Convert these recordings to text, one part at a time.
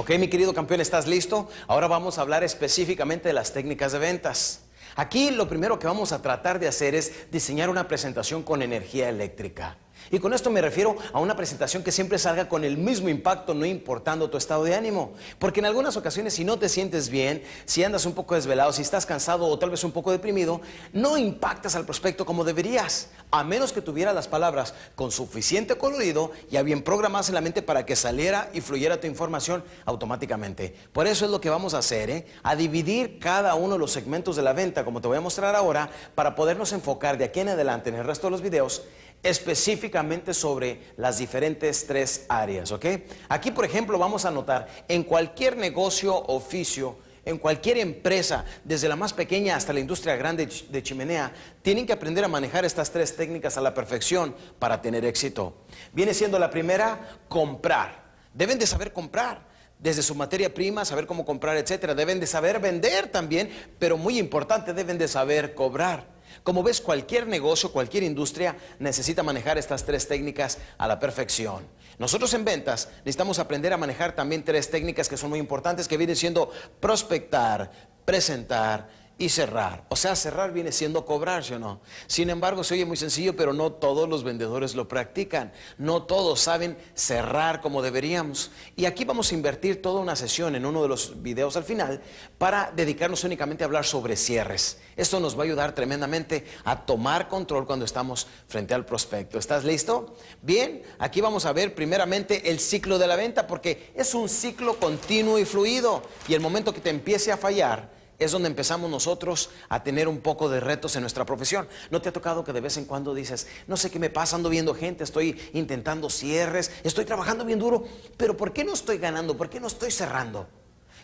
Ok, mi querido campeón, ¿estás listo? Ahora vamos a hablar específicamente de las técnicas de ventas. Aquí lo primero que vamos a tratar de hacer es diseñar una presentación con energía eléctrica. Y con esto me refiero a una presentación que siempre salga con el mismo impacto, no importando tu estado de ánimo. Porque en algunas ocasiones, si no te sientes bien, si andas un poco desvelado, si estás cansado o tal vez un poco deprimido, no impactas al prospecto como deberías, a menos que tuviera las palabras con suficiente colorido, ya bien programadas en la mente para que saliera y fluyera tu información automáticamente. Por eso es lo que vamos a hacer, ¿eh? a dividir cada uno de los segmentos de la venta, como te voy a mostrar ahora, para podernos enfocar de aquí en adelante en el resto de los videos específicamente sobre las diferentes tres áreas, ¿ok? Aquí, por ejemplo, vamos a notar, en cualquier negocio, oficio, en cualquier empresa, desde la más pequeña hasta la industria grande de chimenea, tienen que aprender a manejar estas tres técnicas a la perfección para tener éxito. Viene siendo la primera, comprar. Deben de saber comprar desde su materia prima, saber cómo comprar, etcétera. Deben de saber vender también, pero muy importante, deben de saber cobrar. Como ves, cualquier negocio, cualquier industria necesita manejar estas tres técnicas a la perfección. Nosotros en ventas necesitamos aprender a manejar también tres técnicas que son muy importantes, que vienen siendo prospectar, presentar y cerrar. O sea, cerrar viene siendo cobrar, ¿sí o no? Sin embargo, se oye muy sencillo, pero no todos los vendedores lo practican. No todos saben cerrar como deberíamos. Y aquí vamos a invertir toda una sesión en uno de los videos al final para dedicarnos únicamente a hablar sobre cierres. Esto nos va a ayudar tremendamente a tomar control cuando estamos frente al prospecto. ¿Estás listo? Bien, aquí vamos a ver primeramente el ciclo de la venta porque es un ciclo continuo y fluido. Y el momento que te empiece a fallar, es donde empezamos nosotros a tener un poco de retos en nuestra profesión. ¿No te ha tocado que de vez en cuando dices, no sé qué me pasa, ando viendo gente, estoy intentando cierres, estoy trabajando bien duro, pero ¿por qué no estoy ganando? ¿Por qué no estoy cerrando?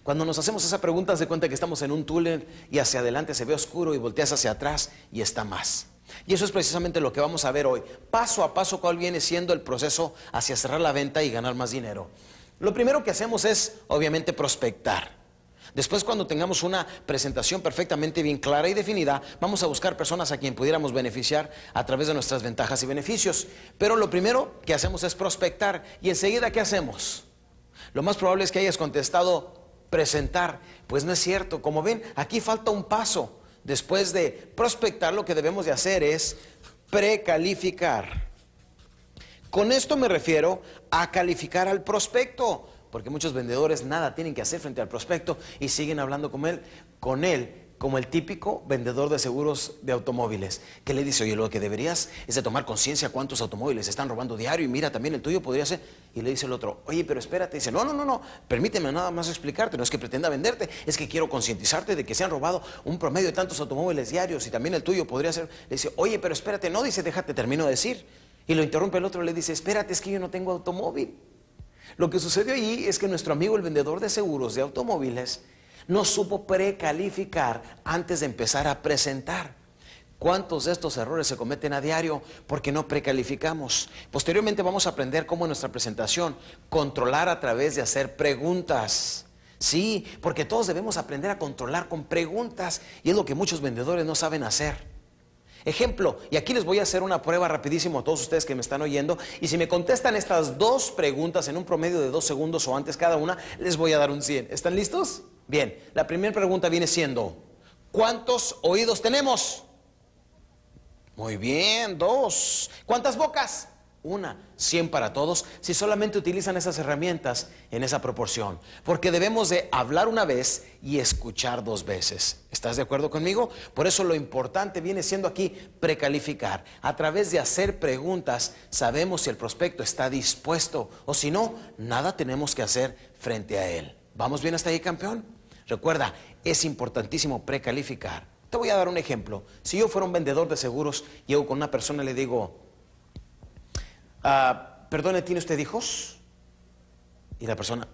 Cuando nos hacemos esa pregunta, se cuenta que estamos en un túnel y hacia adelante se ve oscuro y volteas hacia atrás y está más. Y eso es precisamente lo que vamos a ver hoy, paso a paso cuál viene siendo el proceso hacia cerrar la venta y ganar más dinero. Lo primero que hacemos es, obviamente, prospectar. Después, cuando tengamos una presentación perfectamente bien clara y definida, vamos a buscar personas a quien pudiéramos beneficiar a través de nuestras ventajas y beneficios. Pero lo primero que hacemos es prospectar. Y enseguida, ¿qué hacemos? Lo más probable es que hayas contestado presentar. Pues no es cierto. Como ven, aquí falta un paso. Después de prospectar, lo que debemos de hacer es precalificar. Con esto me refiero a calificar al prospecto porque muchos vendedores nada tienen que hacer frente al prospecto y siguen hablando con él, con él como el típico vendedor de seguros de automóviles, que le dice, oye, lo que deberías es de tomar conciencia cuántos automóviles están robando diario y mira, también el tuyo podría ser. Y le dice el otro, oye, pero espérate, dice, no, no, no, no, permíteme nada más explicarte, no es que pretenda venderte, es que quiero concientizarte de que se han robado un promedio de tantos automóviles diarios y también el tuyo podría ser. Le dice, oye, pero espérate, no, dice, déjate, termino de decir. Y lo interrumpe el otro, le dice, espérate, es que yo no tengo automóvil. Lo que sucedió allí es que nuestro amigo el vendedor de seguros de automóviles no supo precalificar antes de empezar a presentar. ¿Cuántos de estos errores se cometen a diario porque no precalificamos? Posteriormente vamos a aprender cómo en nuestra presentación controlar a través de hacer preguntas. Sí, porque todos debemos aprender a controlar con preguntas y es lo que muchos vendedores no saben hacer. Ejemplo, y aquí les voy a hacer una prueba rapidísimo a todos ustedes que me están oyendo, y si me contestan estas dos preguntas en un promedio de dos segundos o antes cada una, les voy a dar un 100. ¿Están listos? Bien, la primera pregunta viene siendo, ¿cuántos oídos tenemos? Muy bien, dos. ¿Cuántas bocas? Una, 100 para todos, si solamente utilizan esas herramientas en esa proporción. Porque debemos de hablar una vez y escuchar dos veces. ¿Estás de acuerdo conmigo? Por eso lo importante viene siendo aquí precalificar. A través de hacer preguntas sabemos si el prospecto está dispuesto o si no, nada tenemos que hacer frente a él. ¿Vamos bien hasta ahí, campeón? Recuerda, es importantísimo precalificar. Te voy a dar un ejemplo. Si yo fuera un vendedor de seguros, llego con una persona y le digo, Ah, perdone, ¿tiene usted hijos? Y la persona,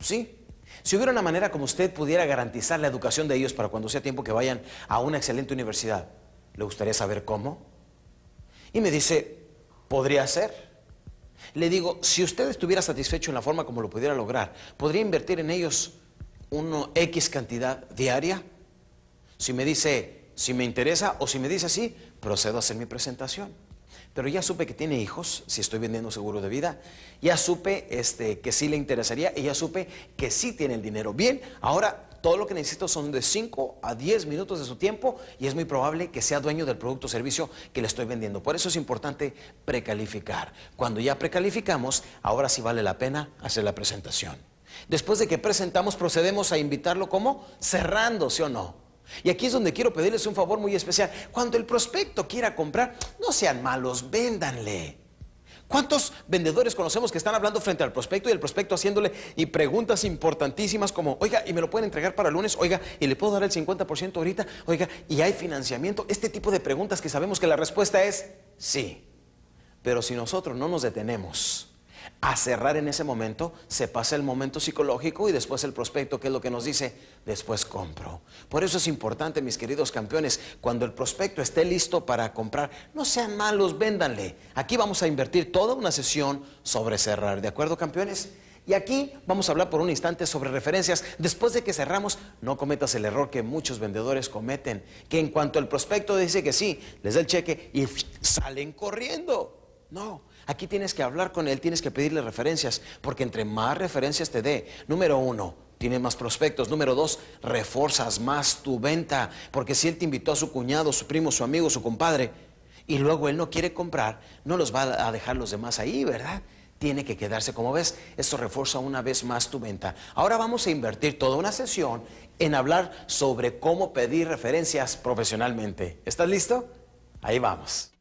sí. Si hubiera una manera como usted pudiera garantizar la educación de ellos para cuando sea tiempo que vayan a una excelente universidad, ¿le gustaría saber cómo? Y me dice, podría ser. Le digo, si usted estuviera satisfecho en la forma como lo pudiera lograr, ¿podría invertir en ellos una X cantidad diaria? Si me dice, si me interesa o si me dice así, procedo a hacer mi presentación. Pero ya supe que tiene hijos, si estoy vendiendo seguro de vida, ya supe este, que sí le interesaría y ya supe que sí tiene el dinero. Bien, ahora todo lo que necesito son de 5 a 10 minutos de su tiempo y es muy probable que sea dueño del producto o servicio que le estoy vendiendo. Por eso es importante precalificar. Cuando ya precalificamos, ahora sí vale la pena hacer la presentación. Después de que presentamos, procedemos a invitarlo como cerrando, ¿sí o no? Y aquí es donde quiero pedirles un favor muy especial. Cuando el prospecto quiera comprar, no sean malos, véndanle. ¿Cuántos vendedores conocemos que están hablando frente al prospecto y el prospecto haciéndole y preguntas importantísimas como, oiga, ¿y me lo pueden entregar para el lunes? Oiga, ¿y le puedo dar el 50% ahorita? Oiga, ¿y hay financiamiento? Este tipo de preguntas que sabemos que la respuesta es sí. Pero si nosotros no nos detenemos a cerrar en ese momento, se pasa el momento psicológico y después el prospecto, que es lo que nos dice, después compro. Por eso es importante, mis queridos campeones, cuando el prospecto esté listo para comprar, no sean malos, véndanle. Aquí vamos a invertir toda una sesión sobre cerrar, ¿de acuerdo, campeones? Y aquí vamos a hablar por un instante sobre referencias. Después de que cerramos, no cometas el error que muchos vendedores cometen, que en cuanto el prospecto dice que sí, les da el cheque y salen corriendo. No, aquí tienes que hablar con él, tienes que pedirle referencias, porque entre más referencias te dé, número uno, tiene más prospectos. Número dos, refuerzas más tu venta, porque si él te invitó a su cuñado, su primo, su amigo, su compadre, y luego él no quiere comprar, no los va a dejar los demás ahí, ¿verdad? Tiene que quedarse, como ves, esto refuerza una vez más tu venta. Ahora vamos a invertir toda una sesión en hablar sobre cómo pedir referencias profesionalmente. ¿Estás listo? Ahí vamos.